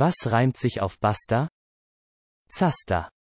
Was reimt sich auf Basta? Zaster.